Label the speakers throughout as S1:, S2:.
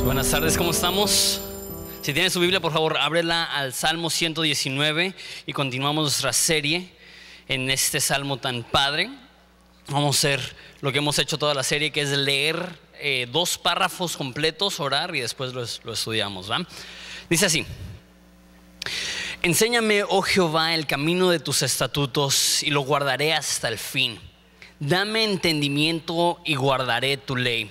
S1: Buenas tardes, ¿cómo estamos? Si tienes su Biblia, por favor, ábrela al Salmo 119 y continuamos nuestra serie en este salmo tan padre. Vamos a hacer lo que hemos hecho toda la serie, que es leer eh, dos párrafos completos, orar y después lo, lo estudiamos. ¿va? Dice así. Enséñame, oh Jehová, el camino de tus estatutos y lo guardaré hasta el fin. Dame entendimiento y guardaré tu ley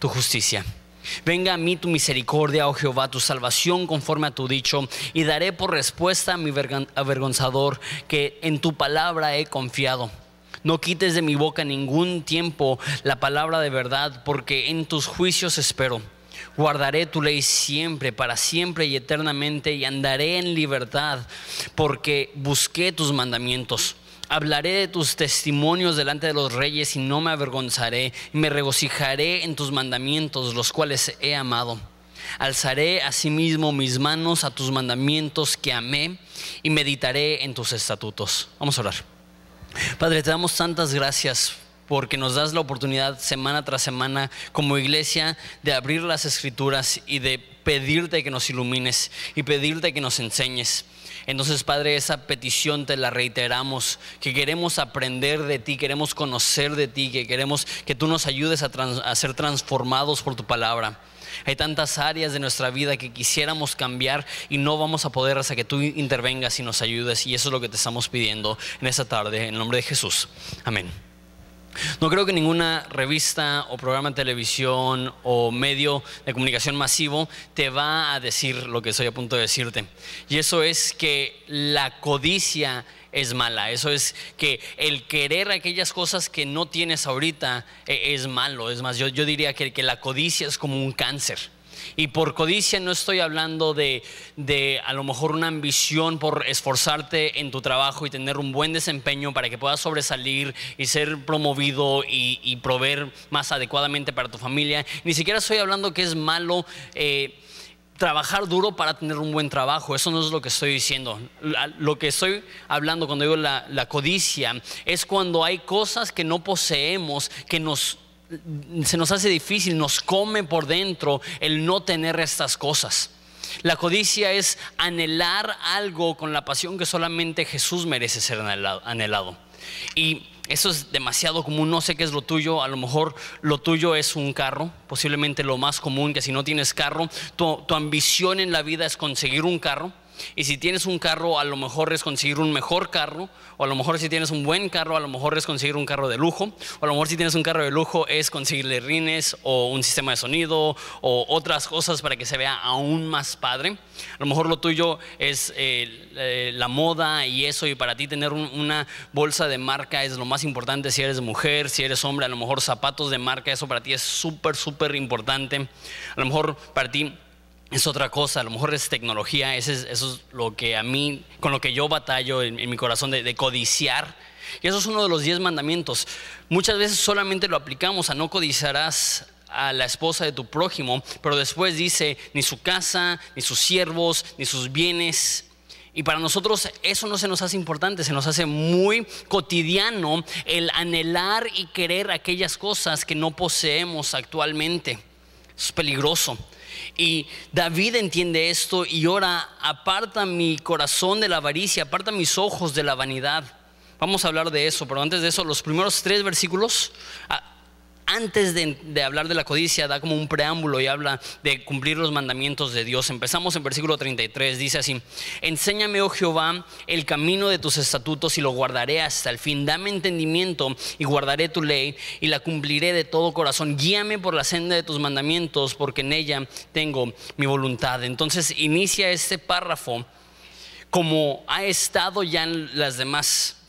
S1: tu justicia. Venga a mí tu misericordia, oh Jehová, tu salvación conforme a tu dicho, y daré por respuesta a mi avergonzador que en tu palabra he confiado. No quites de mi boca ningún tiempo la palabra de verdad, porque en tus juicios espero. Guardaré tu ley siempre, para siempre y eternamente, y andaré en libertad, porque busqué tus mandamientos. Hablaré de tus testimonios delante de los reyes y no me avergonzaré. Me regocijaré en tus mandamientos, los cuales he amado. Alzaré asimismo mis manos a tus mandamientos que amé y meditaré en tus estatutos. Vamos a orar. Padre, te damos tantas gracias porque nos das la oportunidad semana tras semana como iglesia de abrir las escrituras y de pedirte que nos ilumines y pedirte que nos enseñes. Entonces, Padre, esa petición te la reiteramos, que queremos aprender de ti, queremos conocer de ti, que queremos que tú nos ayudes a, ser transformados por tu palabra. Hay tantas áreas de nuestra vida que quisiéramos cambiar y no vamos a poder hasta que tú intervengas y nos ayudes. Y eso es lo que te estamos pidiendo en esta tarde, en el nombre de Jesús. Amén. No creo que ninguna revista o programa de televisión o medio de comunicación masivo te va a decir lo que estoy a punto de decirte. Y eso es que la codicia es mala. Eso es que el querer aquellas cosas que no tienes ahorita eh, es malo. Es más, yo, diría que, que la codicia es como un cáncer. Y por codicia no estoy hablando de, a lo mejor una ambición por esforzarte en tu trabajo y tener un buen desempeño para que puedas sobresalir y ser promovido y, proveer más adecuadamente para tu familia. Ni siquiera estoy hablando que es malo. Eh, trabajar duro para tener un buen trabajo. Eso no es lo que estoy diciendo. Lo que estoy hablando cuando digo la, codicia es cuando hay cosas que no poseemos que nos se nos hace difícil, nos come por dentro el no tener estas cosas. La codicia es anhelar algo con la pasión que solamente Jesús merece ser anhelado. Y eso es demasiado común, no sé qué es lo tuyo, a lo mejor lo tuyo es un carro, posiblemente lo más común, que si no tienes carro, tu, tu ambición en la vida es conseguir un carro. Y si tienes un carro, a lo mejor es conseguir un mejor carro, o a lo mejor si tienes un buen carro, a lo mejor es conseguir un carro de lujo, o a lo mejor si tienes un carro de lujo es conseguirle rines o un sistema de sonido o otras cosas para que se vea aún más padre. A lo mejor lo tuyo es eh, eh, la moda y eso, y para ti tener una bolsa de marca es lo más importante si eres mujer, si eres hombre, a lo mejor zapatos de marca, eso para ti es súper, súper importante. A lo mejor para ti es otra cosa, a lo mejor es tecnología, eso es, lo que a mí, con lo que yo batallo en, mi corazón de, codiciar. Y eso es uno de los diez mandamientos. Muchas veces solamente lo aplicamos a no codiciarás a la esposa de tu prójimo, pero después dice ni su casa, ni sus siervos, ni sus bienes. Y para nosotros eso no se nos hace importante, se nos hace muy cotidiano el anhelar y querer aquellas cosas que no poseemos actualmente. Es peligroso. Y David entiende esto y ora, aparta mi corazón de la avaricia, aparta mis ojos de la vanidad. Vamos a hablar de eso, pero antes de eso, los primeros tres versículos ah, antes de, hablar de la codicia, da como un preámbulo y habla de cumplir los mandamientos de Dios. Empezamos en versículo 33, dice así, enséñame, oh Jehová, el camino de tus estatutos y lo guardaré hasta el fin. Dame entendimiento y guardaré tu ley y la cumpliré de todo corazón. Guíame por la senda de tus mandamientos, porque en ella tengo mi voluntad. Entonces inicia este párrafo como ha estado ya en las demás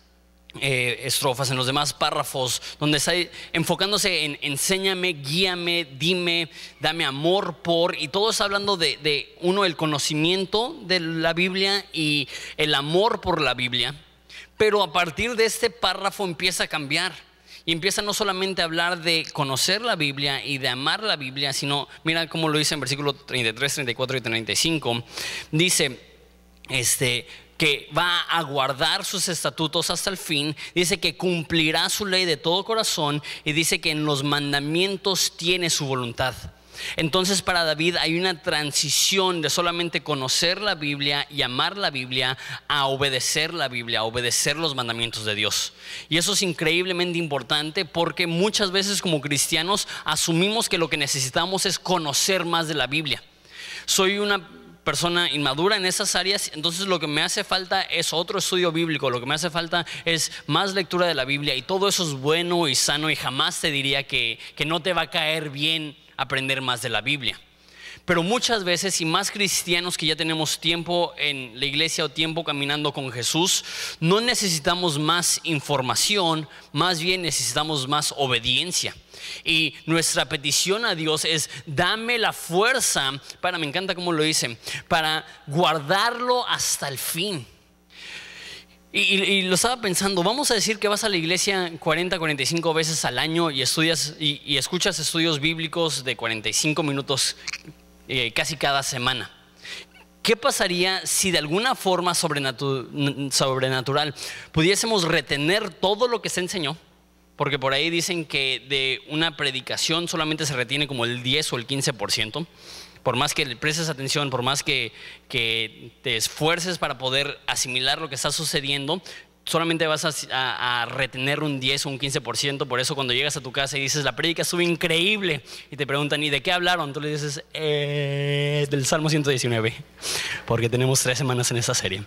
S1: eh, estrofas, en los demás párrafos, donde está enfocándose en enséñame, guíame, dime, dame amor por, y todo está hablando de, de, uno, el conocimiento de la Biblia y el amor por la Biblia. Pero a partir de este párrafo empieza a cambiar. Y empieza no solamente a hablar de conocer la Biblia y de amar la Biblia, sino, mira cómo lo dice en versículo 33, 34 y 35. Dice, este, que va a guardar sus estatutos hasta el fin, dice que cumplirá su ley de todo corazón y dice que en los mandamientos tiene su voluntad. Entonces para David hay una transición de solamente conocer la Biblia y amar la Biblia a obedecer la Biblia, a obedecer los mandamientos de Dios. Y eso es increíblemente importante porque muchas veces como cristianos asumimos que lo que necesitamos es conocer más de la Biblia. Soy una persona inmadura en esas áreas, entonces lo que me hace falta es otro estudio bíblico, lo que me hace falta es más lectura de la Biblia y todo eso es bueno y sano y jamás te diría que, que no te va a caer bien aprender más de la Biblia. Pero muchas veces, y más cristianos que ya tenemos tiempo en la iglesia o tiempo caminando con Jesús, no necesitamos más información, más bien necesitamos más obediencia. Y nuestra petición a Dios es, dame la fuerza para, me encanta cómo lo dice, para guardarlo hasta el fin. Y, lo estaba pensando, vamos a decir que vas a la iglesia 40, 45 veces al año y estudias y, escuchas estudios bíblicos de 45 minutos eh, casi cada semana. ¿Qué pasaría si de alguna forma sobrenatural pudiésemos retener todo lo que se enseñó? porque por ahí dicen que de una predicación solamente se retiene como el 10 o el 15%. Por más que le prestes atención, por más que, que te esfuerces para poder asimilar lo que está sucediendo, solamente vas a, retener un 10 o un 15%. Por eso cuando llegas a tu casa y dices, la prédica estuvo increíble, y te preguntan, ¿y de qué hablaron? Tú le dices, eh, del Salmo 119, porque tenemos tres semanas en esa serie.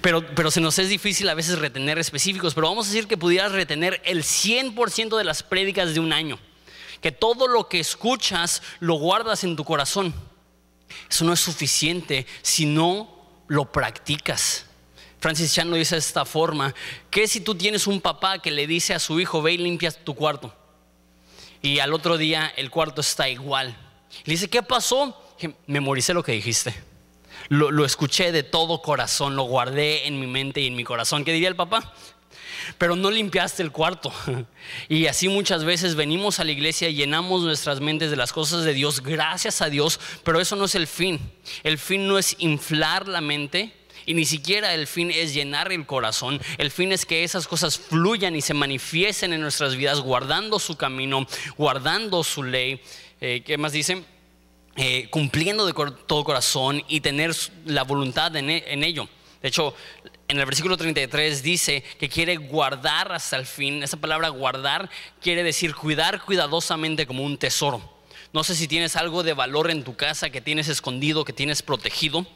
S1: Pero, pero se nos es difícil a veces retener específicos, pero vamos a decir que pudieras retener el 100% de las prédicas de un año, que todo lo que escuchas lo guardas en tu corazón. Eso no es suficiente si no lo practicas. Francis Chan lo dice de esta forma, que si tú tienes un papá que le dice a su hijo, ve y limpias tu cuarto, y al otro día el cuarto está igual. Le dice, ¿qué pasó? Memoricé lo que dijiste lo, escuché de todo corazón, lo guardé en mi mente y en mi corazón. ¿Qué diría el papá? pero no limpiaste el cuarto. Y así muchas veces venimos a la iglesia, llenamos nuestras mentes de las cosas de Dios, gracias a Dios, pero eso no es el fin. El fin no es inflar la mente. Y ni siquiera el fin es llenar el corazón. El fin es que esas cosas fluyan y se manifiesten en nuestras vidas, guardando su camino, guardando su ley. Eh, ¿Qué más dicen? Eh, cumpliendo de todo corazón y tener la voluntad en, en, ello. De hecho, en el versículo 33 dice que quiere guardar hasta el fin. Esa palabra guardar quiere decir cuidar cuidadosamente como un tesoro. No sé si tienes algo de valor en tu casa que tienes escondido, que tienes protegido.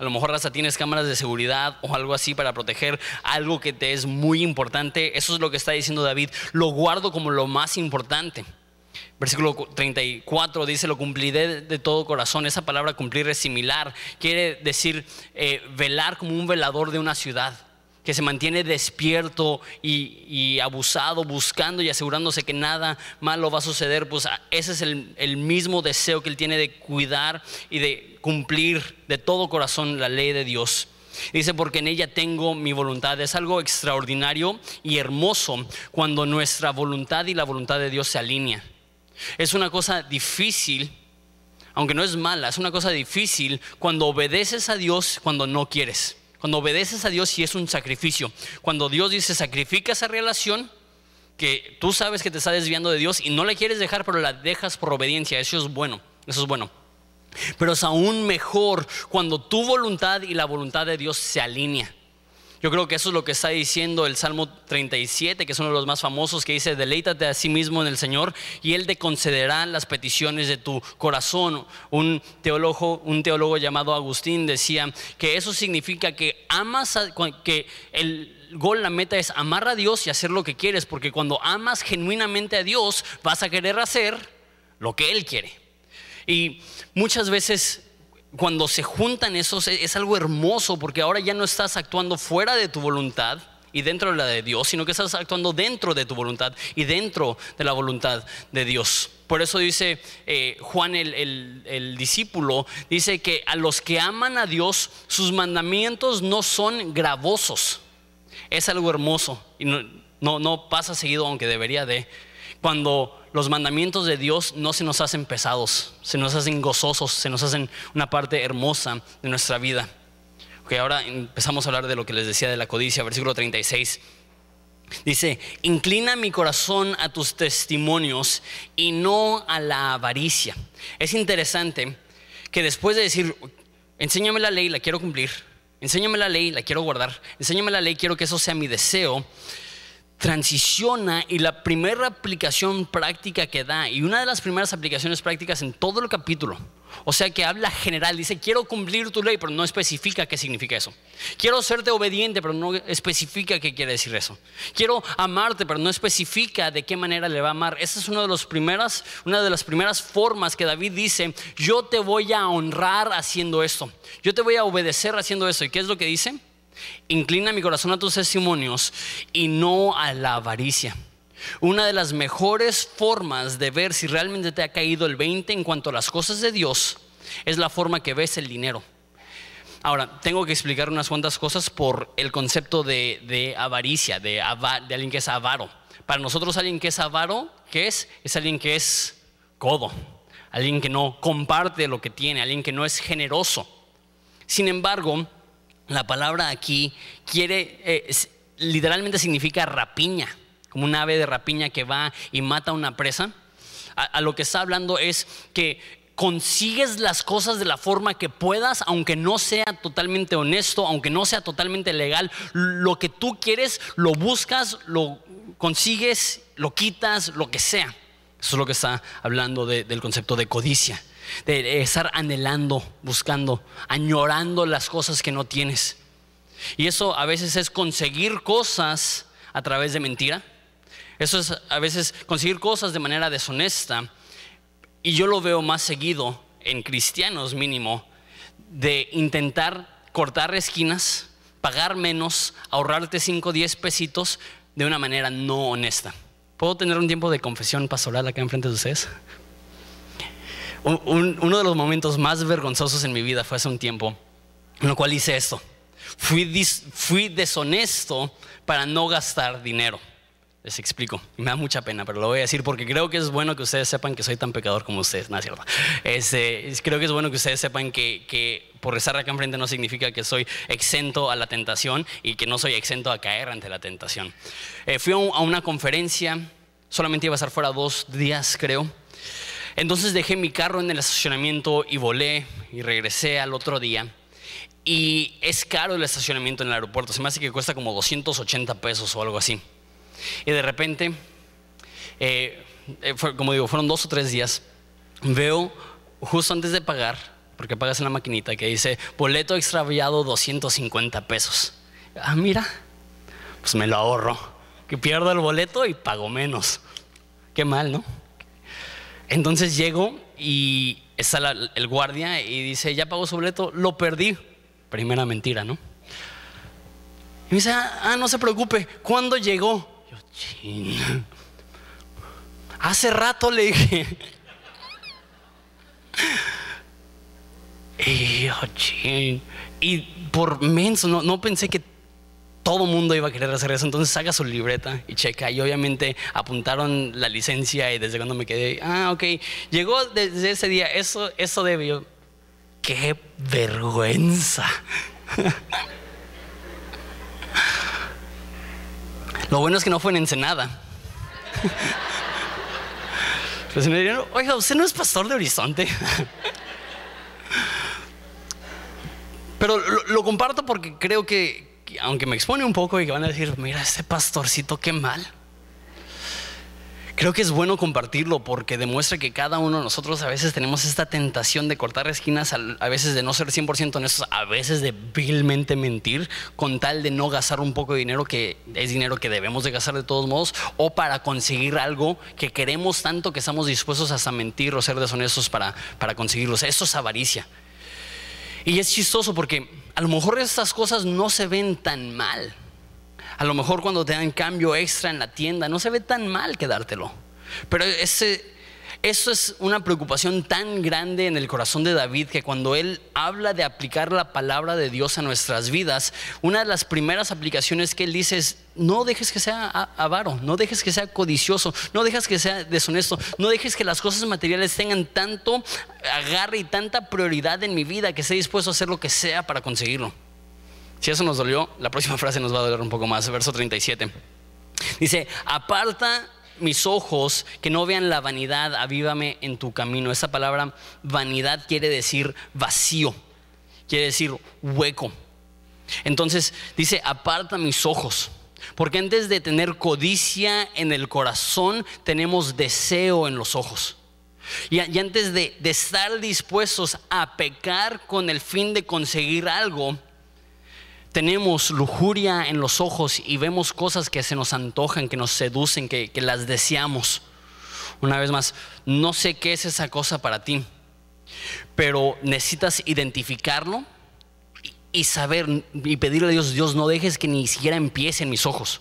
S1: A lo mejor hasta tienes cámaras de seguridad o algo así para proteger algo que te es muy importante. Eso es lo que está diciendo David. Lo guardo como lo más importante. Versículo 34 dice, lo cumpliré de todo corazón. Esa palabra cumplir es similar. Quiere decir eh, velar como un velador de una ciudad, que se mantiene despierto y, abusado, buscando y asegurándose que nada malo va a suceder. Pues ah, ese es el, el mismo deseo que él tiene de cuidar y de cumplir de todo corazón la ley de Dios. Dice, porque en ella tengo mi voluntad. Es algo extraordinario y hermoso cuando nuestra voluntad y la voluntad de Dios se alinean. Es una cosa difícil, aunque no es mala, es una cosa difícil cuando obedeces a Dios cuando no quieres. Cuando obedeces a Dios y es un sacrificio. Cuando Dios dice sacrifica esa relación, que tú sabes que te está desviando de Dios y no la quieres dejar, pero la dejas por obediencia. Eso es bueno, eso es bueno. Pero es aún mejor cuando tu voluntad y la voluntad de Dios se alinean. Yo creo que eso es lo que está diciendo el Salmo 37, que es uno de los más famosos, que dice, deleítate a sí mismo en el Señor y Él te concederá las peticiones de tu corazón. Un teólogo, un teólogo llamado Agustín decía que eso significa que amas, que el gol, la meta es amar a Dios y hacer lo que quieres, porque cuando amas genuinamente a Dios, vas a querer hacer lo que Él quiere. Y muchas veces cuando se juntan esos es algo hermoso porque ahora ya no estás actuando fuera de tu voluntad y dentro de la de Dios, sino que estás actuando dentro de tu voluntad y dentro de la voluntad de Dios. Por eso dice eh, Juan el, el, discípulo, dice que a los que aman a Dios, sus mandamientos no son gravosos. Es algo hermoso y no, no, no pasa seguido, aunque debería de. Cuando los mandamientos de Dios no se nos hacen pesados, se nos hacen gozosos, se nos hacen una parte hermosa de nuestra vida. Ok, ahora empezamos a hablar de lo que les decía de la codicia, versículo 36. Dice, inclina mi corazón a tus testimonios y no a la avaricia. Es interesante que después de decir, enséñame la ley, la quiero cumplir, enséñame la ley, la quiero guardar, enséñame la ley, quiero que eso sea mi deseo, transiciona y la primera aplicación práctica que da, y una de las primeras aplicaciones prácticas en todo el capítulo, o sea que habla general, dice, quiero cumplir tu ley, pero no especifica qué significa eso. Quiero serte obediente, pero no especifica qué quiere decir eso. Quiero amarte, pero no especifica de qué manera le va a amar. Esa es una de, las primeras, una de las primeras formas que David dice, yo te voy a honrar haciendo esto. Yo te voy a obedecer haciendo esto. ¿Y qué es lo que dice? Inclina mi corazón a tus testimonios y no a la avaricia. Una de las mejores formas de ver si realmente te ha caído el 20 en cuanto a las cosas de Dios es la forma que ves el dinero. Ahora, tengo que explicar unas cuantas cosas por el concepto de, avaricia, de, de, alguien que es avaro. Para nosotros alguien que es avaro, ¿qué es? Es alguien que es codo, alguien que no comparte lo que tiene, alguien que no es generoso. Sin embargo, la palabra aquí quiere, eh, literalmente significa rapiña, como un ave de rapiña que va y mata a una presa. A, lo que está hablando es que consigues las cosas de la forma que puedas, aunque no sea totalmente honesto, aunque no sea totalmente legal. Lo que tú quieres, lo buscas, lo consigues, lo quitas, lo que sea. Eso es lo que está hablando del concepto de codicia de estar anhelando, buscando, añorando las cosas que no tienes. Y eso a veces es conseguir cosas a través de mentira. Eso es a veces conseguir cosas de manera deshonesta. Y yo lo veo más seguido en cristianos mínimo, de intentar cortar esquinas, pagar menos, ahorrarte 5 o 10 pesitos de una manera no honesta. ¿Puedo tener un tiempo de confesión pastoral acá enfrente de ustedes? Uno de los momentos más vergonzosos en mi vida fue hace un tiempo, en lo cual hice esto. Fui, fui deshonesto para no gastar dinero. Les explico. Me da mucha pena, pero lo voy a decir porque creo que es bueno que ustedes sepan que soy tan pecador como ustedes. No es cierto. Este, creo que es bueno que ustedes sepan que, por estar acá enfrente no significa que soy exento a la tentación y que no soy exento a caer ante la tentación. Eh, fui a, a una conferencia, solamente iba a estar fuera dos días, creo. Entonces dejé mi carro en el estacionamiento y volé y regresé al otro día. Y es caro el estacionamiento en el aeropuerto. Se me hace que cuesta como 280 pesos o algo así. Y de repente, eh, eh, como digo, fueron dos o tres días. Veo justo antes de pagar, porque pagas en la maquinita, que dice boleto extraviado 250 pesos. Ah, mira, pues me lo ahorro. Que pierdo el boleto y pago menos. Qué mal, ¿no? Entonces llego y está el guardia y dice, ya pagó su boleto, lo perdí. Primera mentira, ¿no? Y me dice, ah, no se preocupe, ¿cuándo llegó? Yo, ching. Hace rato le dije. Y yo, ching. Y por menso, no, no pensé que todo mundo iba a querer hacer eso. Entonces saca su libreta y checa. Y obviamente apuntaron la licencia y desde cuando me quedé, ah, ok, llegó desde ese día, eso, eso debió. ¡Qué vergüenza! Lo bueno es que no fue en Ensenada. Pues me dijeron, oiga, ¿usted no es pastor de Horizonte? Pero lo comparto porque creo que, aunque me expone un poco y que van a decir, mira, ese pastorcito, qué mal. Creo que es bueno compartirlo porque demuestra que cada uno de nosotros a veces tenemos esta tentación de cortar esquinas, a veces de no ser 100% honestos, a veces de vilmente mentir con tal de no gastar un poco de dinero que es dinero que debemos de gastar de todos modos o para conseguir algo que queremos tanto que estamos dispuestos hasta mentir o ser deshonestos para, para conseguirlo. Esto es avaricia. Y es chistoso porque a lo mejor estas cosas no se ven tan mal. A lo mejor cuando te dan cambio extra en la tienda, no se ve tan mal quedártelo. Pero ese, eso es una preocupación tan grande en el corazón de David que cuando él habla de aplicar la palabra de Dios a nuestras vidas, una de las primeras aplicaciones que él dice es, no dejes que sea avaro, no dejes que sea codicioso, no dejes que sea deshonesto, no dejes que las cosas materiales tengan tanto agarre y tanta prioridad en mi vida que esté dispuesto a hacer lo que sea para conseguirlo. Si eso nos dolió, la próxima frase nos va a doler un poco más, verso 37. Dice, aparta mis ojos que no vean la vanidad, avívame en tu camino. Esa palabra vanidad quiere decir vacío, quiere decir hueco. Entonces dice, aparta mis ojos. Porque antes de tener codicia en el corazón, tenemos deseo en los ojos. Y, antes de estar dispuestos a pecar con el fin de conseguir algo, tenemos lujuria en los ojos y vemos cosas que se nos antojan, que nos seducen, que, las deseamos. Una vez más, no sé qué es esa cosa para ti, pero necesitas identificarlo y saber y pedirle a Dios, Dios, no dejes que ni siquiera empiece en mis ojos.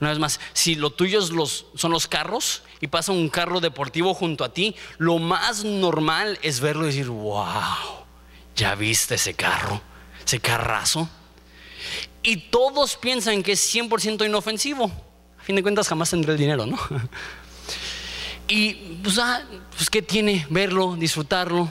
S1: Una vez más, si lo tuyo son los carros y pasa un carro deportivo junto a ti, lo más normal es verlo y decir, wow, ya viste ese carro, ese carrazo y todos piensan que es 100% inofensivo. A fin de cuentas jamás tendré el dinero, ¿no? Y pues, ah, pues ¿qué tiene verlo, disfrutarlo?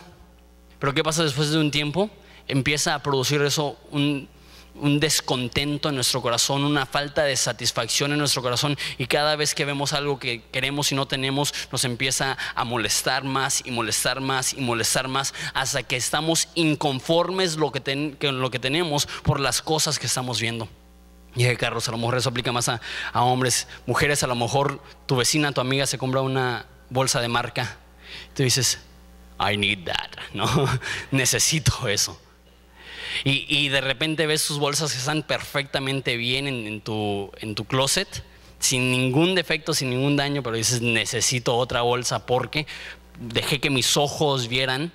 S1: Pero ¿qué pasa después de un tiempo? Empieza a producir eso un un descontento en nuestro corazón, una falta de satisfacción en nuestro corazón y cada vez que vemos algo que queremos y no tenemos, nos empieza a molestar más y molestar más y molestar más hasta que estamos inconformes lo que con lo que tenemos por las cosas que estamos viendo. Y Carlos, a lo mejor eso aplica más a, a hombres, mujeres, a lo mejor tu vecina, tu amiga se compra una bolsa de marca. Tú dices, I need that, ¿no? Necesito eso. Y, de repente ves sus bolsas que están perfectamente bien en, tu, en tu closet, sin ningún defecto, sin ningún daño, pero dices, necesito otra bolsa porque dejé que mis ojos vieran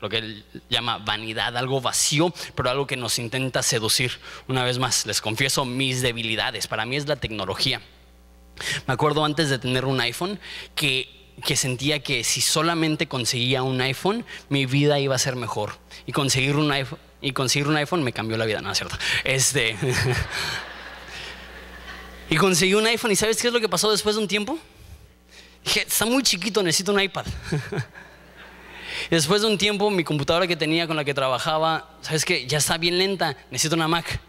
S1: lo que él llama vanidad, algo vacío, pero algo que nos intenta seducir. Una vez más, les confieso mis debilidades. Para mí es la tecnología. Me acuerdo antes de tener un iPhone que, que, sentía que si solamente conseguía un iPhone, mi vida iba a ser mejor. Y conseguir un iPhone, y conseguir un iPhone me cambió la vida, no es cierto. Este. y conseguí un iPhone, ¿y sabes qué es lo que pasó después de un tiempo? Dije, está muy chiquito, necesito un iPad. y después de un tiempo, mi computadora que tenía con la que trabajaba, ¿sabes qué? Ya está bien lenta, necesito una Mac.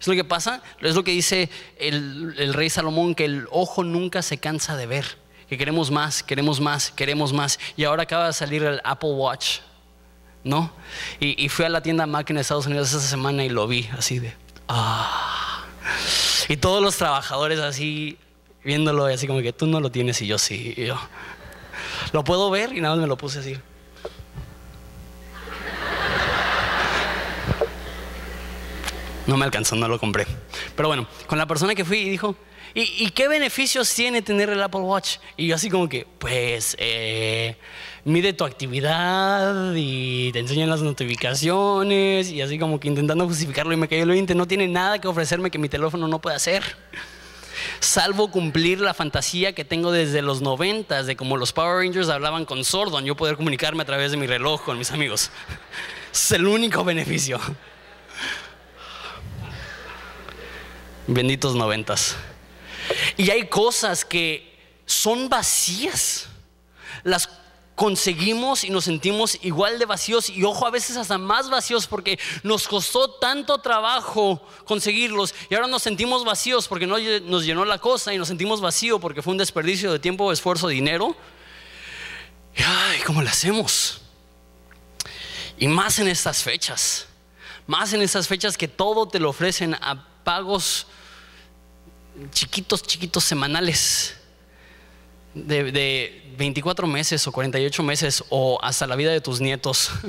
S1: Es lo que pasa, es lo que dice el, el rey Salomón, que el ojo nunca se cansa de ver, que queremos más, queremos más, queremos más. Y ahora acaba de salir el Apple Watch ¿no? Y, fui a la tienda Mac en Estados Unidos esa semana y lo vi así de, ah. Y todos los trabajadores así viéndolo y así como que tú no lo tienes y yo sí. yo, lo puedo ver y nada más me lo puse así. No me alcanzó, no lo compré. Pero bueno, con la persona que fui y dijo, ¿y, qué beneficios tiene tener el Apple Watch? Y yo así como que, pues, eh, mide tu actividad y te enseñan las notificaciones y así como que intentando justificarlo y me cayó el 20, no tiene nada que ofrecerme que mi teléfono no puede hacer. Salvo cumplir la fantasía que tengo desde los noventas de como los Power Rangers hablaban con Sordon, yo poder comunicarme a través de mi reloj con mis amigos. Es el único beneficio. Benditos noventas. Y hay cosas que son vacías. Las conseguimos y nos sentimos igual de vacíos y ojo a veces hasta más vacíos porque nos costó tanto trabajo conseguirlos y ahora nos sentimos vacíos porque no nos llenó la cosa y nos sentimos vacíos porque fue un desperdicio de tiempo, esfuerzo, dinero. Y ay, ¿cómo lo hacemos? Y más en estas fechas, más en estas fechas que todo te lo ofrecen a pagos chiquitos, chiquitos semanales de, 24 meses o 48 meses o hasta la vida de tus nietos.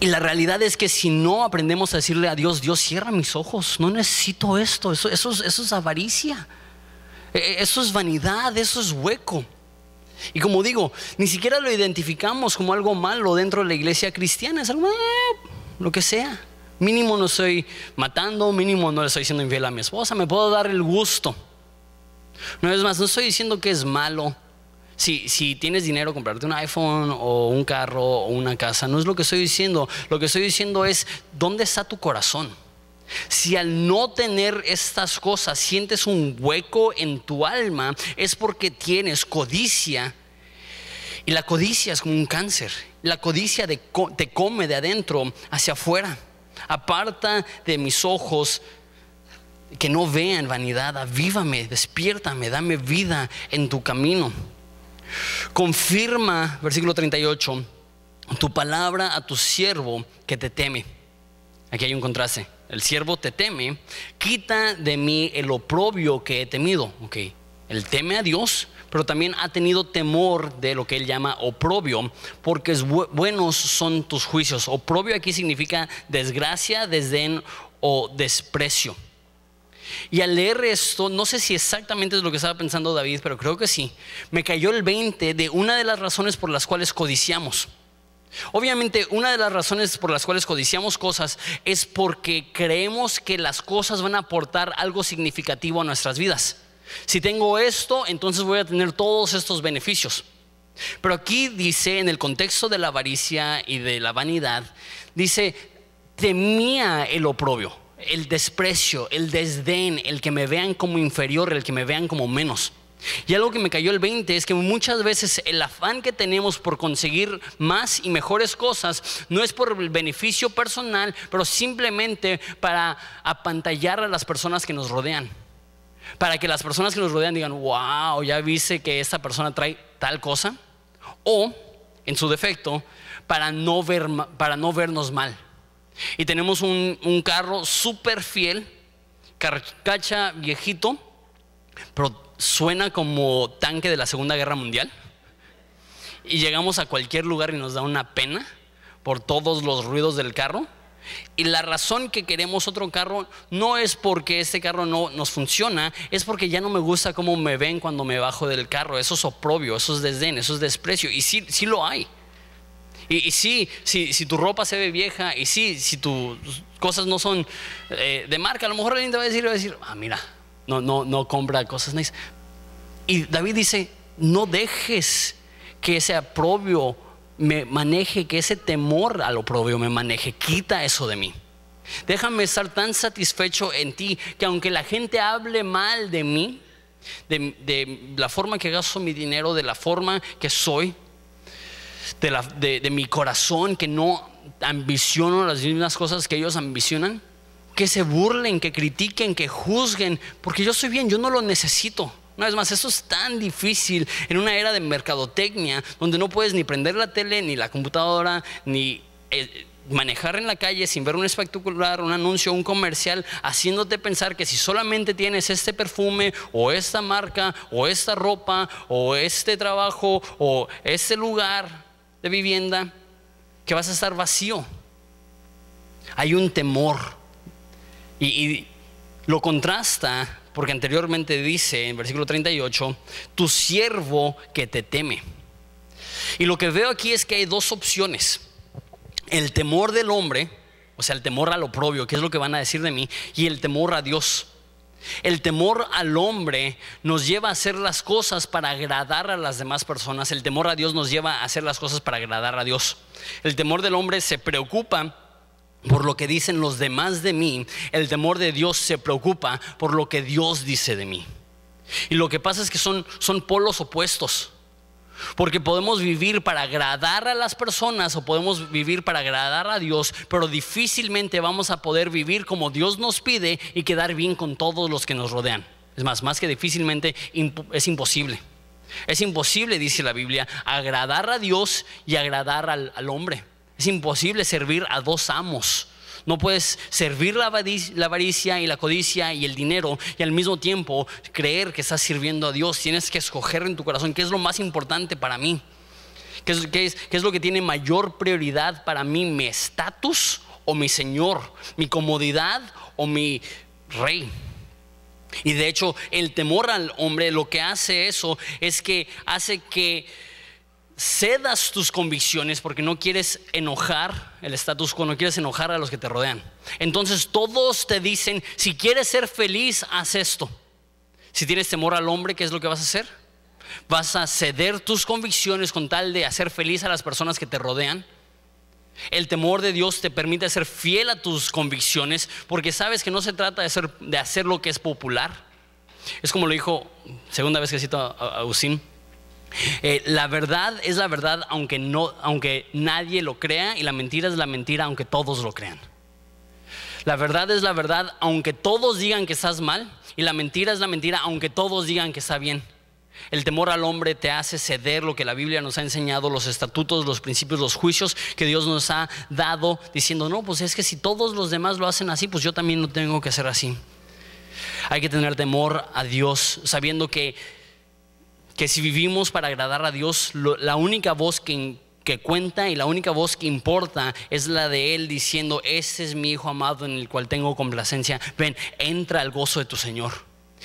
S1: Y la realidad es que si no aprendemos a decirle a Dios, Dios cierra mis ojos, no necesito esto, eso, eso, eso es avaricia, e, e, eso es vanidad, eso es hueco. Y como digo, ni siquiera lo identificamos como algo malo dentro de la iglesia cristiana, es algo, eh, lo que sea, Mínimo no estoy matando, mínimo no le estoy siendo infiel a mi esposa, me puedo dar el gusto. No es más, no estoy diciendo que es malo. Si, si tienes dinero, comprarte un iPhone o un carro o una casa, no es lo que estoy diciendo. Lo que estoy diciendo es, ¿dónde está tu corazón? Si al no tener estas cosas sientes un hueco en tu alma, es porque tienes codicia. Y la codicia es como un cáncer. La codicia te come de adentro hacia afuera. Aparta de mis ojos que no vean vanidad. Avívame, despiértame, dame vida en tu camino. Confirma, versículo 38, tu palabra a tu siervo que te teme. Aquí hay un contraste el siervo te teme, quita de mí el oprobio que he temido. Ok, él teme a Dios, pero también ha tenido temor de lo que él llama oprobio, porque buenos son tus juicios. Oprobio aquí significa desgracia, desdén o desprecio. Y al leer esto, no sé si exactamente es lo que estaba pensando David, pero creo que sí, me cayó el 20 de una de las razones por las cuales codiciamos. Obviamente, una de las razones por las cuales codiciamos cosas es porque creemos que las cosas van a aportar algo significativo a nuestras vidas. Si tengo esto, entonces voy a tener todos estos beneficios. Pero aquí dice, en el contexto de la avaricia y de la vanidad, dice, temía el oprobio, el desprecio, el desdén, el que me vean como inferior, el que me vean como menos. Y algo que me cayó el 20 es que muchas veces el afán que tenemos por conseguir más y mejores cosas no es por el beneficio personal, pero simplemente para apantallar a las personas que nos rodean. Para que las personas que nos rodean digan, wow, ya viste que esta persona trae tal cosa. O, en su defecto, para no, ver, para no vernos mal. Y tenemos un, un carro súper fiel, carcacha viejito, pero suena como tanque de la Segunda Guerra Mundial. Y llegamos a cualquier lugar y nos da una pena por todos los ruidos del carro. Y la razón que queremos otro carro no es porque este carro no nos funciona, es porque ya no me gusta cómo me ven cuando me bajo del carro. Eso es oprobio, eso es desdén, eso es desprecio. Y sí, sí lo hay. Y, sí, si, tu ropa se ve vieja, y sí, si tus cosas no son eh, de marca, a lo mejor alguien te va a decir, va a decir, ah, mira, no, no, no compra cosas nice. Y David dice, no dejes que ese aprobio me maneje, que ese temor al oprobio me maneje, quita eso de mí. Déjame estar tan satisfecho en ti que aunque la gente hable mal de mí, de, la forma que gasto mi dinero, de la forma que soy, de, de mi corazón, que no ambiciono las mismas cosas que ellos ambicionan, que se burlen, que critiquen, que juzguen, porque yo soy bien, yo no lo necesito. Una vez más, eso es tan difícil en una era de mercadotecnia, donde no puedes ni prender la tele, ni la computadora, ni eh, manejar en la calle sin ver un espectacular, un anuncio, un comercial, haciéndote pensar que si solamente tienes este perfume o esta marca o esta ropa o este trabajo o este lugar de vivienda, que vas a estar vacío. Hay un temor y, lo contrasta porque anteriormente dice en versículo 38, tu siervo que te teme. Y lo que veo aquí es que hay dos opciones. El temor del hombre, o sea, el temor al oprobio, que es lo que van a decir de mí, y el temor a Dios. El temor al hombre nos lleva a hacer las cosas para agradar a las demás personas. El temor a Dios nos lleva a hacer las cosas para agradar a Dios. El temor del hombre se preocupa por lo que dicen los demás de mí, el temor de Dios se preocupa por lo que Dios dice de mí. Y lo que pasa es que son, son polos opuestos. Porque podemos vivir para agradar a las personas o podemos vivir para agradar a Dios, pero difícilmente vamos a poder vivir como Dios nos pide y quedar bien con todos los que nos rodean. Es más, más que difícilmente es imposible. Es imposible, dice la Biblia, agradar a Dios y agradar al, al hombre. Es imposible servir a dos amos. No puedes servir la avaricia y la codicia y el dinero y al mismo tiempo creer que estás sirviendo a Dios. Tienes que escoger en tu corazón qué es lo más importante para mí. ¿Qué es, es lo que tiene mayor prioridad para mí? ¿Mi estatus o mi Señor? ¿Mi comodidad o mi rey? Y de hecho el temor al hombre lo que hace eso es que hace que cedas tus convicciones porque no quieres enojar el status quo, no quieres enojar a los que te rodean. Entonces todos te dicen, si quieres ser feliz, haz esto. Si tienes temor al hombre, ¿qué es lo que vas a hacer? Vas a ceder tus convicciones con tal de hacer feliz a las personas que te rodean. El temor de Dios te permite ser fiel a tus convicciones porque sabes que no se trata de, de hacer lo que es popular. Es como lo dijo, segunda vez que cito a Agustín, eh, la verdad es la verdad aunque, no, aunque nadie lo crea y la mentira es la mentira aunque todos lo crean. La verdad es la verdad aunque todos digan que estás mal y la mentira es la mentira aunque todos digan que está bien. El temor al hombre te hace ceder lo que la Biblia nos ha enseñado, los estatutos, los principios, los juicios que Dios nos ha dado, diciendo, no, pues es que si todos los demás lo hacen así, pues yo también lo tengo que hacer así. Hay que tener temor a Dios, sabiendo que que si vivimos para agradar a Dios, la única voz que, que cuenta y la única voz que importa es la de Él diciendo, ese es mi Hijo amado en el cual tengo complacencia. Ven, entra al gozo de tu Señor.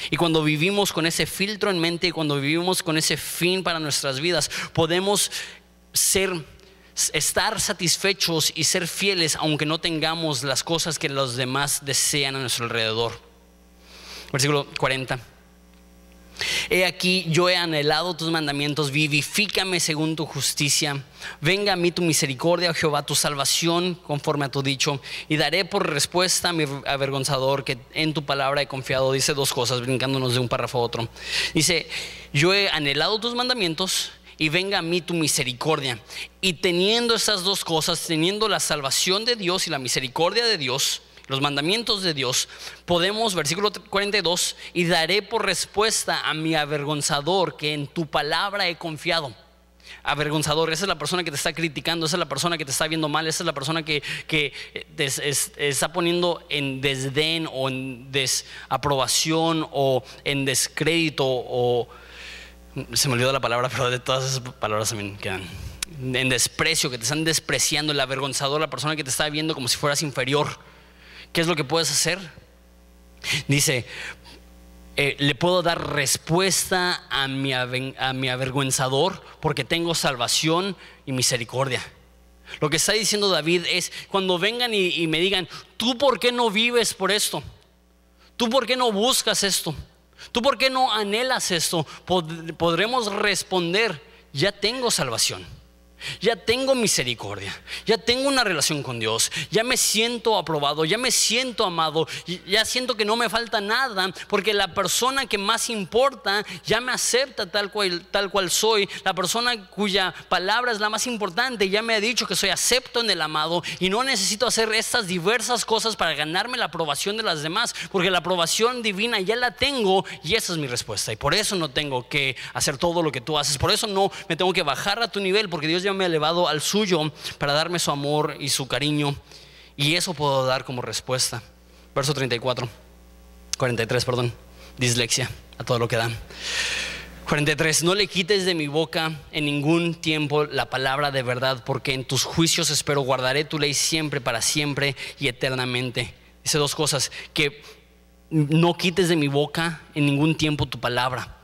S1: Y cuando vivimos con ese filtro en mente y cuando vivimos con ese fin para nuestras vidas, podemos ser estar satisfechos y ser fieles aunque no tengamos las cosas que los demás desean a nuestro alrededor. Versículo 40. He aquí, yo he anhelado tus mandamientos, vivifícame según tu justicia. Venga a mí tu misericordia, oh Jehová, tu salvación conforme a tu dicho. Y daré por respuesta a mi avergonzador que en tu palabra he confiado. Dice dos cosas, brincándonos de un párrafo a otro. Dice, yo he anhelado tus mandamientos y venga a mí tu misericordia. Y teniendo estas dos cosas, teniendo la salvación de Dios y la misericordia de Dios, los mandamientos de Dios, podemos, versículo 42, y daré por respuesta a mi avergonzador que en tu palabra he confiado. Avergonzador, esa es la persona que te está criticando, esa es la persona que te está viendo mal, esa es la persona que, está poniendo en desdén o en desaprobación o en descrédito o se me olvidó la palabra, pero de todas esas palabras también quedan en desprecio, que te están despreciando, el avergonzador, la persona que te está viendo como si fueras inferior ¿Qué es lo que puedes hacer? Dice, eh, le puedo dar respuesta a mi, a mi avergüenzador porque tengo salvación y misericordia. Lo que está diciendo David es, cuando vengan y, me digan, ¿tú por qué no vives por esto? ¿Tú por qué no buscas esto? ¿Tú por qué no anhelas esto? podremos responder, ya tengo salvación. Ya tengo misericordia, ya tengo una relación con Dios, ya me siento aprobado, ya me siento amado, ya siento que no me falta nada, porque la persona que más importa ya me acepta tal cual, tal cual soy, la persona cuya palabra es la más importante ya me ha dicho que soy acepto en el amado y no necesito hacer estas diversas cosas para ganarme la aprobación de las demás, porque la aprobación divina ya la tengo y esa es mi respuesta. Y por eso no tengo que hacer todo lo que tú haces, por eso no me tengo que bajar a tu nivel, porque Dios ya me ha elevado al suyo para darme su amor y su cariño. Y eso puedo dar como respuesta. Verso 34, 43, perdón, dislexia, a todo lo que dan. 43, no le quites de mi boca en ningún tiempo la palabra de verdad, porque en tus juicios espero guardaré tu ley siempre, para siempre y eternamente. Dice dos cosas, que no quites de mi boca en ningún tiempo tu palabra.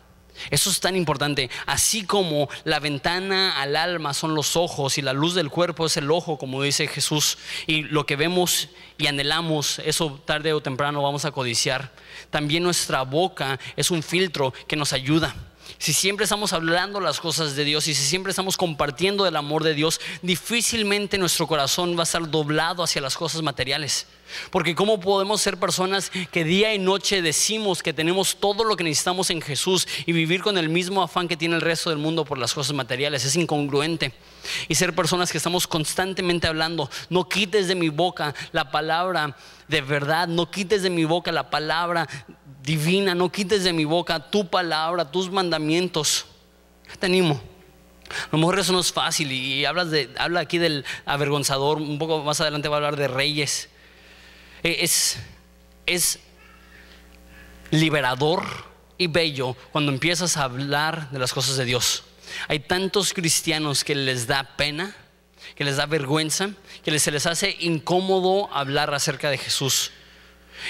S1: Eso es tan importante. Así como la ventana al alma son los ojos y la luz del cuerpo es el ojo, como dice Jesús, y lo que vemos y anhelamos, eso tarde o temprano vamos a codiciar. También nuestra boca es un filtro que nos ayuda. Si siempre estamos hablando las cosas de Dios y si siempre estamos compartiendo el amor de Dios, difícilmente nuestro corazón va a estar doblado hacia las cosas materiales. Porque ¿cómo podemos ser personas que día y noche decimos que tenemos todo lo que necesitamos en Jesús y vivir con el mismo afán que tiene el resto del mundo por las cosas materiales? Es incongruente. Y ser personas que estamos constantemente hablando, no quites de mi boca la palabra de verdad, no quites de mi boca la palabra divina, no quites de mi boca tu palabra, tus mandamientos. Te animo. A lo mejor eso no es fácil y hablas de, habla aquí del avergonzador, un poco más adelante va a hablar de reyes eh, es, es liberador y bello cuando empiezas a hablar de las cosas de Dios. Hay tantos cristianos que les da pena, que les da vergüenza, que se les hace incómodo hablar acerca de Jesús.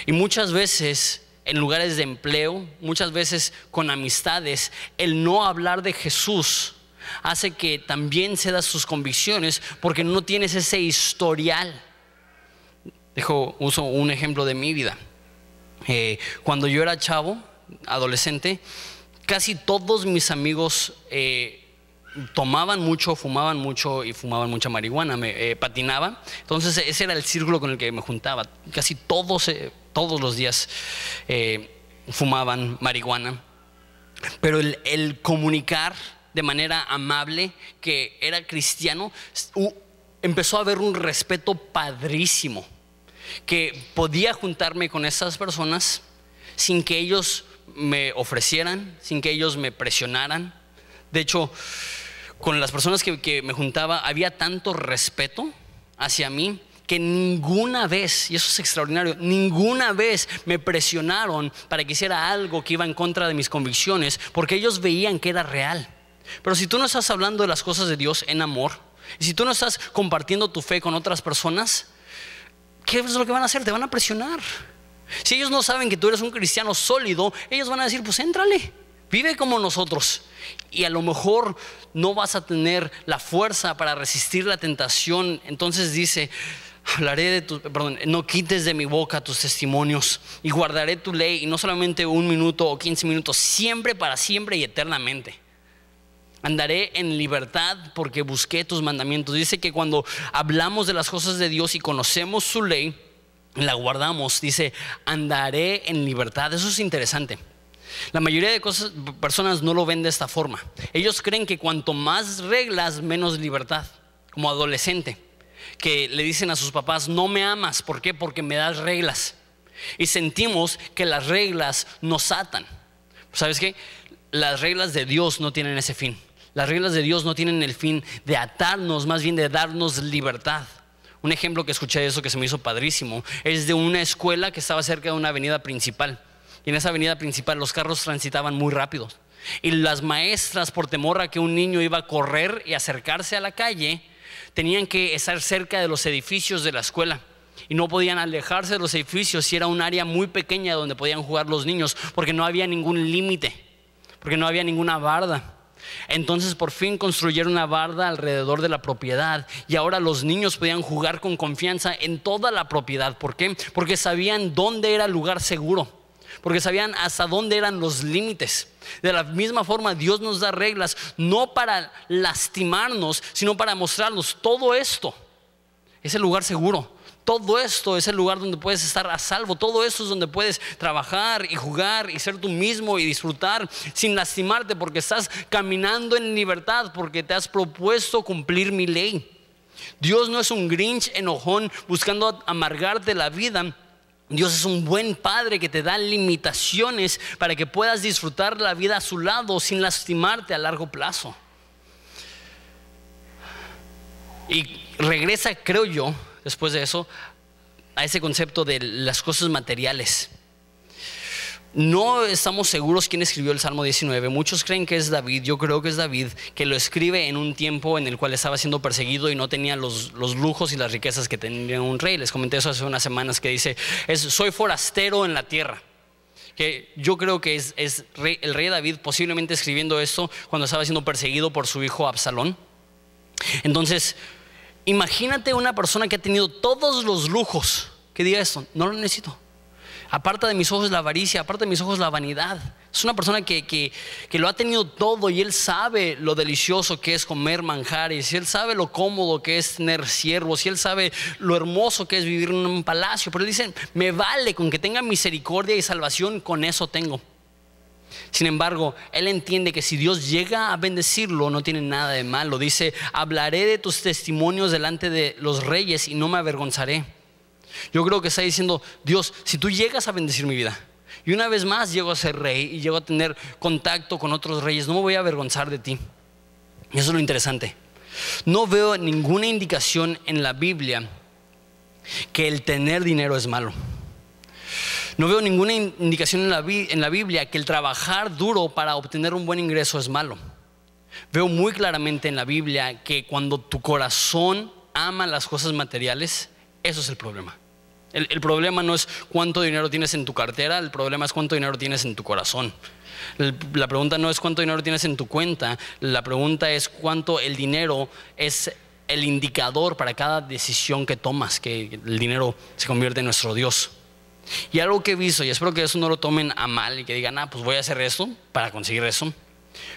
S1: Y muchas veces en lugares de empleo, muchas veces con amistades, el no hablar de Jesús hace que también cedas sus convicciones porque no tienes ese historial. Dejo, uso un ejemplo de mi vida. Eh, cuando yo era chavo, adolescente, casi todos mis amigos eh, tomaban mucho, fumaban mucho y fumaban mucha marihuana, me eh, patinaba. Entonces ese era el círculo con el que me juntaba. Casi todos, todos los días fumaban marihuana. Pero el, comunicar de manera amable que era cristiano, empezó a haber un respeto padrísimo, que podía juntarme con esas personas sin que ellos me ofrecieran, sin que ellos me presionaran. De hecho, con las personas que, que me juntaba había tanto respeto hacia mí que ninguna vez, y eso es extraordinario, ninguna vez me presionaron para que hiciera algo que iba en contra de mis convicciones, porque ellos veían que era real. Pero si tú no estás hablando de las cosas de Dios en amor, y si tú no estás compartiendo tu fe con otras personas, ¿qué es lo que van a hacer? Te van a presionar. Si ellos no saben que tú eres un cristiano sólido, ellos van a decir, pues éntrale, vive como nosotros. Y a lo mejor no vas a tener la fuerza para resistir la tentación. Entonces dice, hablaré de tu, perdón, no quites de mi boca tus testimonios y guardaré tu ley y no solamente un minuto o quince minutos, siempre para siempre y eternamente. Andaré en libertad porque busqué tus mandamientos. Dice que cuando hablamos de las cosas de Dios y conocemos su ley, la guardamos. Dice, andaré en libertad. Eso es interesante. La mayoría de cosas, personas no lo ven de esta forma. Ellos creen que cuanto más reglas, menos libertad, como adolescente que le dicen a sus papás, no me amas, ¿por qué? Porque me das reglas. Y sentimos que las reglas nos atan. ¿Sabes qué? Las reglas de Dios no tienen ese fin. Las reglas de Dios no tienen el fin de atarnos, más bien de darnos libertad. Un ejemplo que escuché de eso que se me hizo padrísimo es de una escuela que estaba cerca de una avenida principal. Y en esa avenida principal los carros transitaban muy rápido. Y las maestras, por temor a que un niño iba a correr y acercarse a la calle, tenían que estar cerca de los edificios de la escuela y no podían alejarse de los edificios si era un área muy pequeña donde podían jugar los niños porque no había ningún límite, porque no había ninguna barda. Entonces por fin construyeron una barda alrededor de la propiedad y ahora los niños podían jugar con confianza en toda la propiedad. ¿Por qué? Porque sabían dónde era el lugar seguro porque sabían hasta dónde eran los límites. De la misma forma, Dios nos da reglas no para lastimarnos, sino para mostrarnos todo esto. Es el lugar seguro. Todo esto es el lugar donde puedes estar a salvo. Todo esto es donde puedes trabajar y jugar y ser tú mismo y disfrutar sin lastimarte porque estás caminando en libertad, porque te has propuesto cumplir mi ley. Dios no es un grinch enojón buscando amargarte la vida Dios es un buen padre que te da limitaciones para que puedas disfrutar la vida a su lado sin lastimarte a largo plazo. Y regresa, creo yo, después de eso, a ese concepto de las cosas materiales. No estamos seguros quién escribió el Salmo 19. Muchos creen que es David. Yo creo que es David, que lo escribe en un tiempo en el cual estaba siendo perseguido y no tenía los, lujos y las riquezas que tenía un rey. Les comenté eso hace unas semanas que dice, es, soy forastero en la tierra. Que yo creo que es, el rey David posiblemente escribiendo esto cuando estaba siendo perseguido por su hijo Absalón. Entonces, imagínate una persona que ha tenido todos los lujos que diga esto, no lo necesito Aparta de mis ojos la avaricia, aparta de mis ojos la vanidad. Es una persona que, que, lo ha tenido todo y él sabe lo delicioso que es comer manjares, y él sabe lo cómodo que es tener siervos, y él sabe lo hermoso que es vivir en un palacio. Pero él dice, me vale con que tenga misericordia y salvación, con eso tengo. Sin embargo, él entiende que si Dios llega a bendecirlo, no tiene nada de malo. Dice, hablaré de tus testimonios delante de los reyes y no me avergonzaré. Yo creo que está diciendo, Dios, si tú llegas a bendecir mi vida, y una vez más llego a ser rey y llego a tener contacto con otros reyes, no me voy a avergonzar de ti. Y eso es lo interesante. No veo ninguna indicación en la Biblia que el tener dinero es malo. No veo ninguna indicación en la, en la, Biblia que el trabajar duro para obtener un buen ingreso es malo. Veo muy claramente en la Biblia que cuando tu corazón ama las cosas materiales, eso es el problema. El, problema no es cuánto dinero tienes en tu cartera, el problema es cuánto dinero tienes en tu corazón. la pregunta no es cuánto dinero tienes en tu cuenta, la pregunta es cuánto el dinero es el indicador para cada decisión que tomas, que el dinero se convierte en nuestro Dios. Y algo que he visto, y espero que eso no lo tomen a mal y que digan, ah, pues voy a hacer esto para conseguir eso.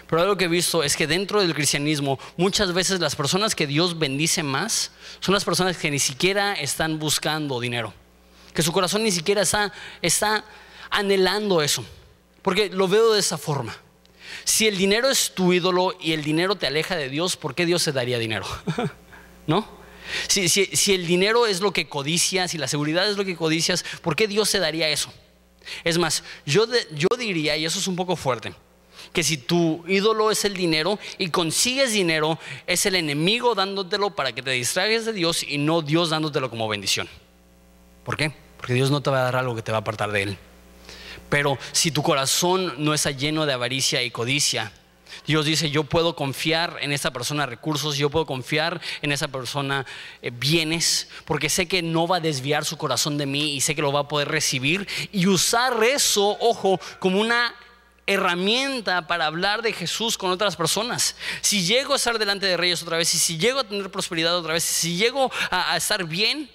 S1: Pero algo que he visto es que dentro del cristianismo muchas veces las personas que Dios bendice más son las personas que ni siquiera están buscando dinero que su corazón ni siquiera está, anhelando eso. Porque lo veo de esa forma. Si el dinero es tu ídolo y el dinero te aleja de Dios, ¿por qué Dios se daría dinero? ¿No? Si, el dinero es lo que codicias y la seguridad es lo que codicias, ¿por qué Dios se daría eso? Es más, yo, yo diría, y eso es un poco fuerte, que si tu ídolo es el dinero y consigues dinero, es el enemigo dándotelo para que te distraigas de Dios y no Dios dándotelo como bendición. ¿Por qué? porque Dios no te va a dar algo que te va a apartar de Él. Pero si tu corazón no está lleno de avaricia y codicia, Dios dice, yo puedo confiar en esa persona recursos, yo puedo confiar en esa persona eh, bienes, porque sé que no va a desviar su corazón de mí y sé que lo va a poder recibir y usar eso, ojo, como una herramienta para hablar de Jesús con otras personas. Si llego a estar delante de reyes otra vez, y si llego a tener prosperidad otra vez, si llego a estar bien,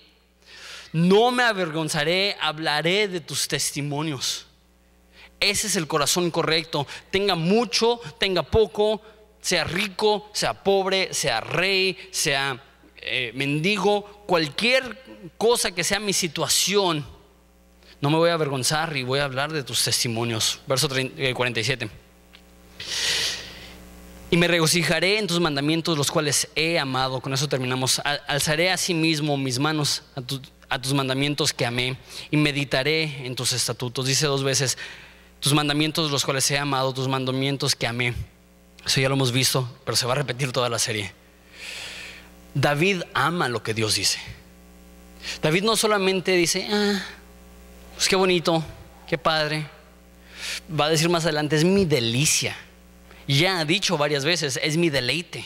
S1: no me avergonzaré, hablaré de tus testimonios. Ese es el corazón correcto. Tenga mucho, tenga poco, sea rico, sea pobre, sea rey, sea eh, mendigo, cualquier cosa que sea mi situación, no me voy a avergonzar y voy a hablar de tus testimonios. Verso 47. Eh, y me regocijaré en tus mandamientos, los cuales he amado. Con eso terminamos. Alzaré a sí mismo mis manos a tu, a tus mandamientos que amé y meditaré en tus estatutos. Dice dos veces, tus mandamientos los cuales he amado, tus mandamientos que amé. Eso ya lo hemos visto, pero se va a repetir toda la serie. David ama lo que Dios dice. David no solamente dice, ah, pues qué bonito, qué padre. Va a decir más adelante, es mi delicia. Ya ha dicho varias veces, es mi deleite.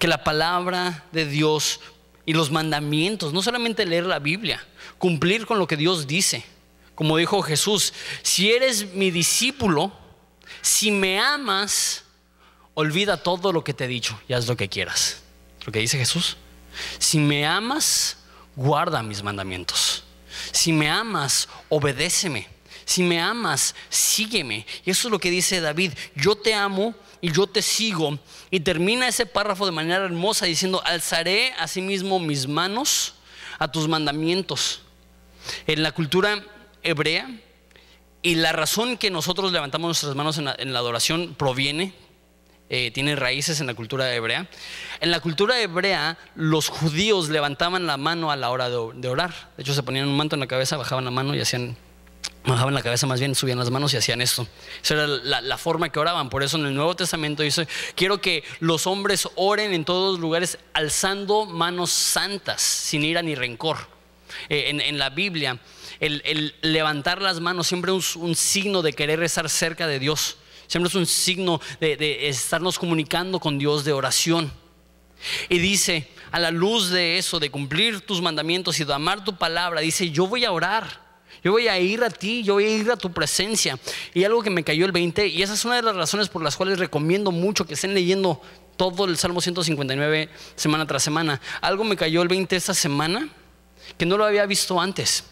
S1: Que la palabra de Dios y los mandamientos, no solamente leer la Biblia, cumplir con lo que Dios dice. Como dijo Jesús, si eres mi discípulo, si me amas, olvida todo lo que te he dicho y haz lo que quieras. Lo que dice Jesús. Si me amas, guarda mis mandamientos. Si me amas, obedéceme. Si me amas, sígueme. Y eso es lo que dice David. Yo te amo y yo te sigo. Y termina ese párrafo de manera hermosa diciendo, alzaré asimismo mis manos a tus mandamientos. En la cultura hebrea, y la razón que nosotros levantamos nuestras manos en la, adoración proviene, eh, tiene raíces en la cultura hebrea. En la cultura hebrea, los judíos levantaban la mano a la hora de, orar. De hecho, se ponían un manto en la cabeza, bajaban la mano y hacían bajaban la cabeza, más bien subían las manos y hacían esto. Esa era la, forma que oraban. Por eso en el Nuevo Testamento dice, quiero que los hombres oren en todos los lugares alzando manos santas, sin ira ni rencor. Eh, en, la Biblia, el, levantar las manos siempre es un, signo de querer estar cerca de Dios. Siempre es un signo de, de estarnos comunicando con Dios de oración. Y dice, a la luz de eso, de cumplir tus mandamientos y de amar tu palabra, dice, yo voy a orar. Yo voy a ir a ti, yo voy a ir a tu presencia. Y algo que me cayó el 20, y esa es una de las razones por las cuales recomiendo mucho que estén leyendo todo el Salmo 159 semana tras semana. Algo me cayó el 20 esta semana que no lo había visto antes.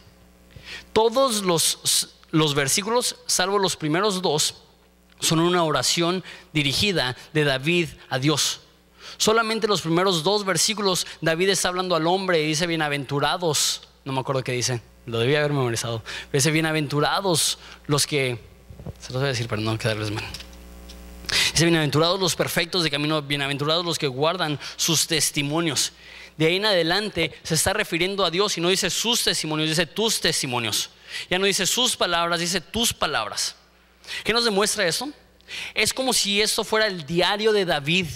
S1: Todos los, los versículos, salvo los primeros dos, son una oración dirigida de David a Dios. Solamente los primeros dos versículos, David está hablando al hombre y dice, bienaventurados, no me acuerdo qué dice lo debía haber memorizado. Dice, bienaventurados los que, se los voy a decir para no quedarles mal. Dice, bienaventurados los perfectos de camino, bienaventurados los que guardan sus testimonios. De ahí en adelante se está refiriendo a Dios y no dice sus testimonios, dice tus testimonios. Ya no dice sus palabras, dice tus palabras. ¿Qué nos demuestra eso? Es como si esto fuera el diario de David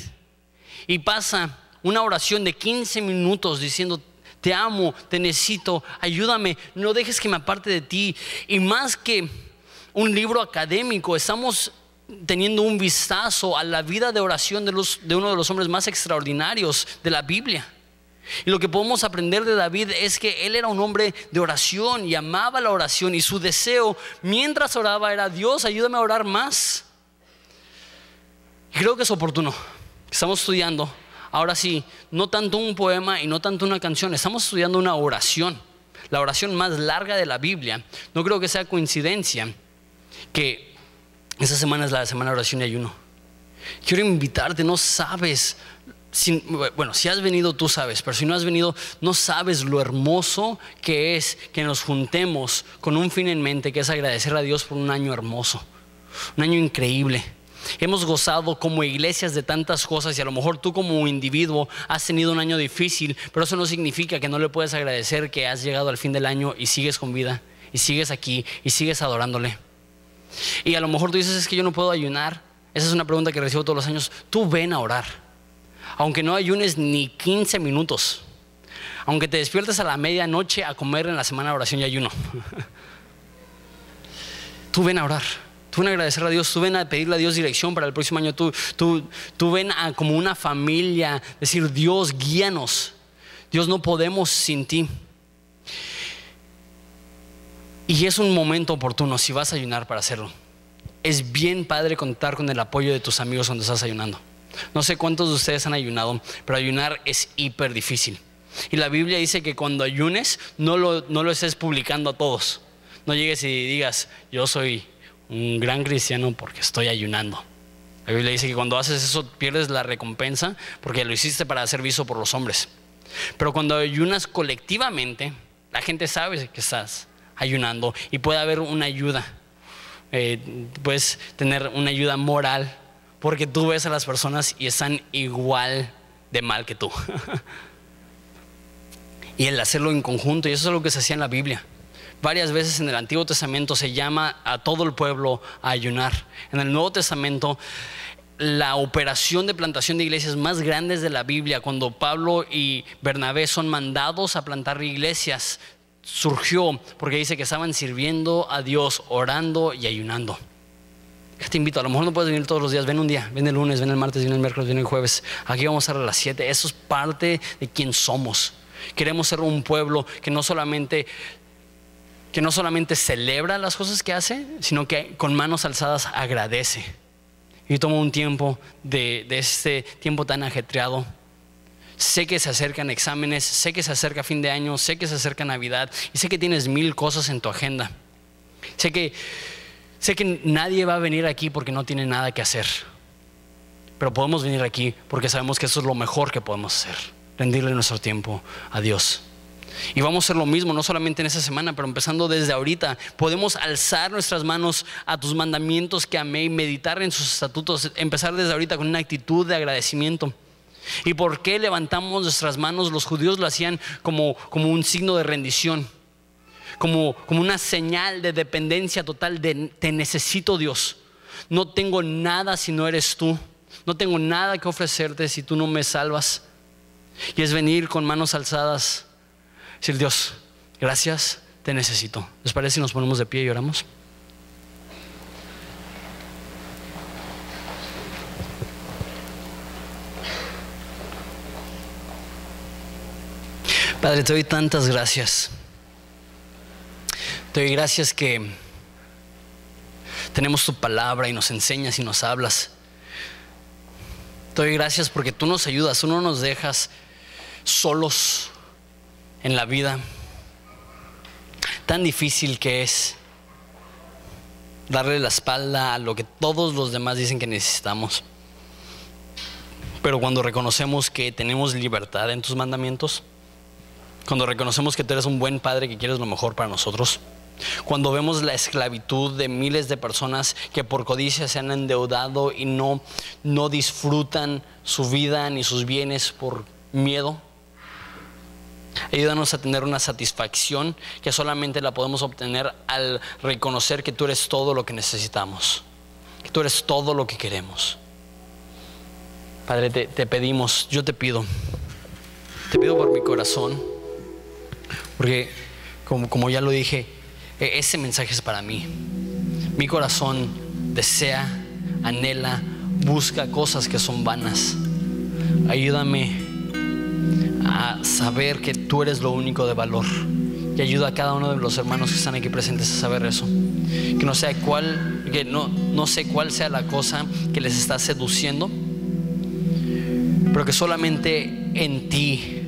S1: y pasa una oración de 15 minutos diciendo te amo, te necesito, ayúdame, no dejes que me aparte de ti. Y más que un libro académico, estamos teniendo un vistazo a la vida de oración de, uno de los hombres más extraordinarios de la Biblia. Y lo que podemos aprender de David es que él era un hombre de oración y amaba la oración y su deseo mientras oraba era Dios, ayúdame a orar más. creo que es oportuno. Estamos estudiando, ahora sí, no tanto un poema y no tanto una canción, estamos estudiando una oración, la oración más larga de la Biblia. No creo que sea coincidencia que esta semana es la semana de oración y ayuno. Quiero invitarte, no sabes bueno, si has venido tú sabes, pero si no has venido no sabes lo hermoso que es que nos juntemos con un fin en mente, que es agradecer a Dios por un año hermoso, un año increíble. Hemos gozado como iglesias de tantas cosas y a lo mejor tú como individuo has tenido un año difícil, pero eso no significa que no le puedes agradecer que has llegado al fin del año y sigues con vida y sigues aquí y sigues adorándole. Y a lo mejor tú dices es que yo no puedo ayunar. Esa es una pregunta que recibo todos los años. Tú ven a orar aunque no ayunes ni 15 minutos, aunque te despiertes a la medianoche a comer en la semana de oración y ayuno. tú ven a orar, tú ven a agradecer a Dios, tú ven a pedirle a Dios dirección para el próximo año, tú, tú, tú ven a como una familia decir, Dios, guíanos, Dios no podemos sin ti. Y es un momento oportuno si vas a ayunar para hacerlo. Es bien padre contar con el apoyo de tus amigos cuando estás ayunando. No sé cuántos de ustedes han ayunado, pero ayunar es hiper difícil. Y la Biblia dice que cuando ayunes no lo, no lo estés publicando a todos. No llegues y digas, yo soy un gran cristiano porque estoy ayunando. La Biblia dice que cuando haces eso pierdes la recompensa porque lo hiciste para ser visto por los hombres. Pero cuando ayunas colectivamente, la gente sabe que estás ayunando y puede haber una ayuda. Eh, puedes tener una ayuda moral porque tú ves a las personas y están igual de mal que tú. y el hacerlo en conjunto, y eso es lo que se hacía en la Biblia. Varias veces en el Antiguo Testamento se llama a todo el pueblo a ayunar. En el Nuevo Testamento, la operación de plantación de iglesias más grandes de la Biblia, cuando Pablo y Bernabé son mandados a plantar iglesias, surgió porque dice que estaban sirviendo a Dios, orando y ayunando te invito, a lo mejor no puedes venir todos los días, ven un día, ven el lunes, ven el martes, ven el miércoles, ven el jueves. Aquí vamos a estar a las 7. Eso es parte de quién somos. Queremos ser un pueblo que no solamente que no solamente celebra las cosas que hace, sino que con manos alzadas agradece. Y tomo un tiempo de, de este tiempo tan ajetreado. Sé que se acercan exámenes, sé que se acerca fin de año, sé que se acerca Navidad y sé que tienes mil cosas en tu agenda. Sé que Sé que nadie va a venir aquí porque no tiene nada que hacer. Pero podemos venir aquí porque sabemos que eso es lo mejor que podemos hacer. Rendirle nuestro tiempo a Dios. Y vamos a hacer lo mismo, no solamente en esa semana, pero empezando desde ahorita. Podemos alzar nuestras manos a tus mandamientos que amé y meditar en sus estatutos. Empezar desde ahorita con una actitud de agradecimiento. ¿Y por qué levantamos nuestras manos? Los judíos lo hacían como, como un signo de rendición como, una señal de dependencia total de te necesito Dios. No tengo nada si no eres tú. No tengo nada que ofrecerte si tú no me salvas. Y es venir con manos alzadas, decir Dios, gracias, te necesito. ¿Les parece si nos ponemos de pie y oramos? Padre, te doy tantas gracias. Te doy gracias que tenemos tu palabra y nos enseñas y nos hablas. Te doy gracias porque tú nos ayudas, tú no nos dejas solos en la vida. Tan difícil que es darle la espalda a lo que todos los demás dicen que necesitamos. Pero cuando reconocemos que tenemos libertad en tus mandamientos, cuando reconocemos que tú eres un buen padre que quieres lo mejor para nosotros, cuando vemos la esclavitud de miles de personas que por codicia se han endeudado y no, no disfrutan su vida ni sus bienes por miedo. Ayúdanos a tener una satisfacción que solamente la podemos obtener al reconocer que tú eres todo lo que necesitamos, que tú eres todo lo que queremos. Padre, te, pedimos, yo te pido, te pido por mi corazón, porque como, como ya lo dije, ese mensaje es para mí. Mi corazón desea, anhela, busca cosas que son vanas. Ayúdame a saber que tú eres lo único de valor. Y ayuda a cada uno de los hermanos que están aquí presentes a saber eso. Que no sea cuál, que no, no sé cuál sea la cosa que les está seduciendo, pero que solamente en ti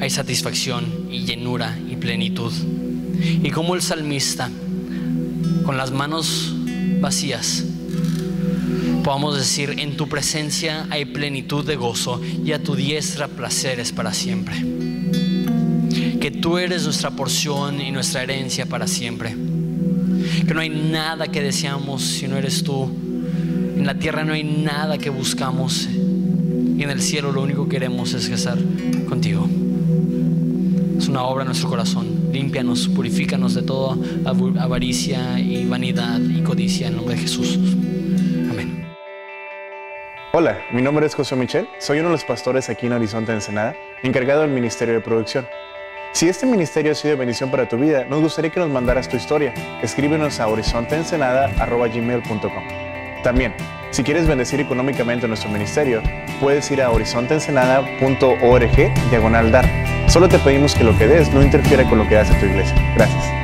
S1: hay satisfacción y llenura y plenitud. Y como el salmista, con las manos vacías, podamos decir, en tu presencia hay plenitud de gozo y a tu diestra placeres para siempre. Que tú eres nuestra porción y nuestra herencia para siempre. Que no hay nada que deseamos si no eres tú. En la tierra no hay nada que buscamos. Y en el cielo lo único que queremos es estar contigo. Es una obra en nuestro corazón límpianos, purifícanos de toda avaricia y vanidad y codicia en nombre de Jesús. Amén.
S2: Hola, mi nombre es José Michel, soy uno de los pastores aquí en Horizonte Ensenada, encargado del Ministerio de Producción. Si este ministerio ha sido bendición para tu vida, nos gustaría que nos mandaras tu historia. Escríbenos a horizonteensenada.gmail.com También, si quieres bendecir económicamente nuestro ministerio, puedes ir a horizonteensenada.org diagonal dar Solo te pedimos que lo que des no interfiera con lo que hace tu iglesia. Gracias.